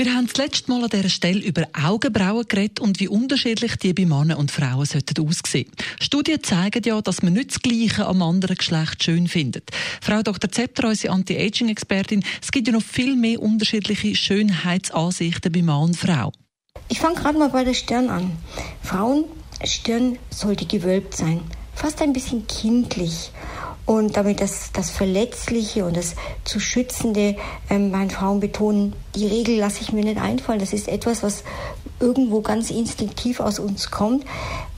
wir haben das letzte Mal an dieser Stelle über Augenbrauen geredet und wie unterschiedlich die bei Männern und Frauen sollten aussehen. Studien zeigen ja, dass man nicht das Gleiche am anderen Geschlecht schön findet. Frau Dr. Zepter, unsere Anti-Aging-Expertin, es gibt ja noch viel mehr unterschiedliche Schönheitsansichten bei Mann und Frau. Ich fange gerade mal bei der Stirn an. Frauenstirn sollte gewölbt sein, fast ein bisschen kindlich und damit das, das Verletzliche und das zu Schützende ähm, meinen Frauen betonen, die Regel lasse ich mir nicht einfallen. Das ist etwas, was irgendwo ganz instinktiv aus uns kommt.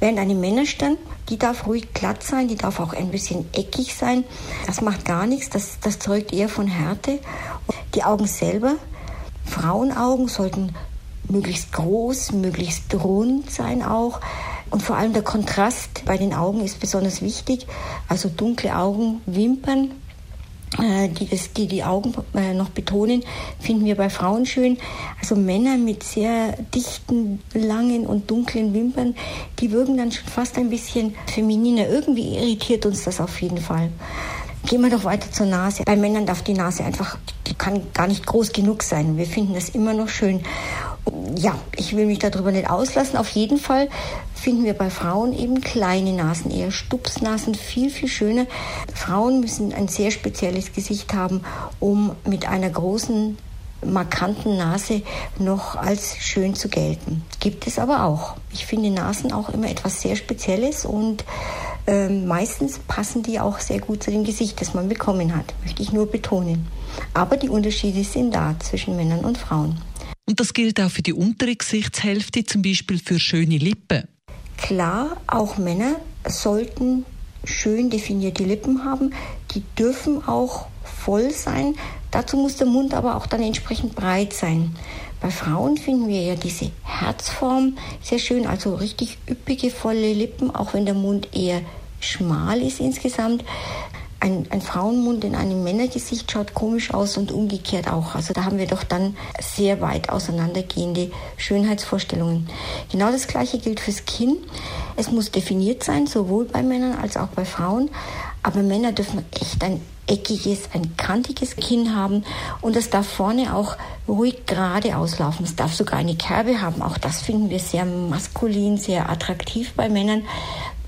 Während eine Männerstirn, die darf ruhig glatt sein, die darf auch ein bisschen eckig sein. Das macht gar nichts, das, das zeugt eher von Härte. Und die Augen selber, Frauenaugen sollten möglichst groß, möglichst rund sein auch. Und vor allem der Kontrast bei den Augen ist besonders wichtig. Also dunkle Augen, Wimpern, äh, die, das, die die Augen äh, noch betonen, finden wir bei Frauen schön. Also Männer mit sehr dichten, langen und dunklen Wimpern, die wirken dann schon fast ein bisschen femininer. Irgendwie irritiert uns das auf jeden Fall. Gehen wir doch weiter zur Nase. Bei Männern darf die Nase einfach, die kann gar nicht groß genug sein. Wir finden das immer noch schön. Ja, ich will mich darüber nicht auslassen. Auf jeden Fall finden wir bei Frauen eben kleine Nasen, eher Stupsnasen, viel, viel schöner. Frauen müssen ein sehr spezielles Gesicht haben, um mit einer großen markanten Nase noch als schön zu gelten. Gibt es aber auch. Ich finde Nasen auch immer etwas sehr Spezielles und äh, meistens passen die auch sehr gut zu dem Gesicht, das man bekommen hat, möchte ich nur betonen. Aber die Unterschiede sind da zwischen Männern und Frauen. Und das gilt auch für die untere Gesichtshälfte, zum Beispiel für schöne Lippen. Klar, auch Männer sollten schön definierte Lippen haben. Die dürfen auch voll sein. Dazu muss der Mund aber auch dann entsprechend breit sein. Bei Frauen finden wir ja diese Herzform sehr schön, also richtig üppige, volle Lippen, auch wenn der Mund eher schmal ist insgesamt ein, ein Frauenmund in einem Männergesicht schaut komisch aus und umgekehrt auch. Also da haben wir doch dann sehr weit auseinandergehende Schönheitsvorstellungen. Genau das Gleiche gilt fürs Kinn. Es muss definiert sein, sowohl bei Männern als auch bei Frauen. Aber Männer dürfen echt ein eckiges, ein kantiges Kinn haben und es darf vorne auch ruhig gerade auslaufen. Es darf sogar eine Kerbe haben. Auch das finden wir sehr maskulin, sehr attraktiv bei Männern.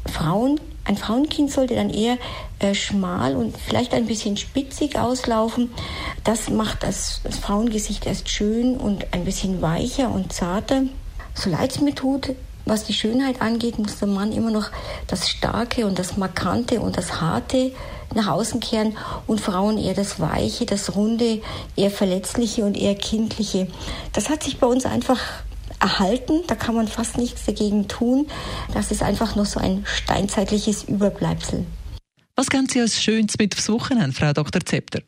Frauen ein Frauenkind sollte dann eher äh, schmal und vielleicht ein bisschen spitzig auslaufen. Das macht das, das Frauengesicht erst schön und ein bisschen weicher und zarter. So leid es mir tut, was die Schönheit angeht, muss der Mann immer noch das Starke und das Markante und das Harte nach außen kehren und Frauen eher das Weiche, das Runde, eher Verletzliche und eher Kindliche. Das hat sich bei uns einfach erhalten. Da kann man fast nichts dagegen tun. Das ist einfach nur so ein steinzeitliches Überbleibsel. Was können Sie als Schönes mit aufs Wochenende, Frau Dr. Zepter?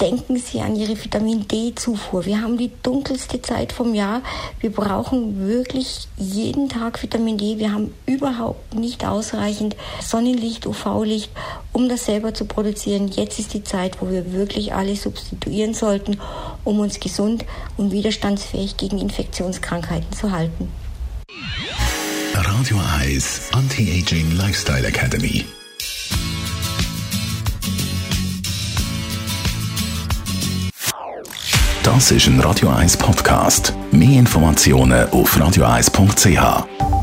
denken Sie an Ihre Vitamin D-Zufuhr. Wir haben die dunkelste Zeit vom Jahr. Wir brauchen wirklich jeden Tag Vitamin D. Wir haben überhaupt nicht ausreichend Sonnenlicht, UV-Licht, um das selber zu produzieren. Jetzt ist die Zeit, wo wir wirklich alles substituieren sollten, um uns gesund und widerstandsfähig gegen Infektionskrankheiten zu halten. Radio Eyes Anti-Aging Lifestyle Academy. Das ist ein Radio 1 Podcast. Mehr Informationen auf radio1.ch.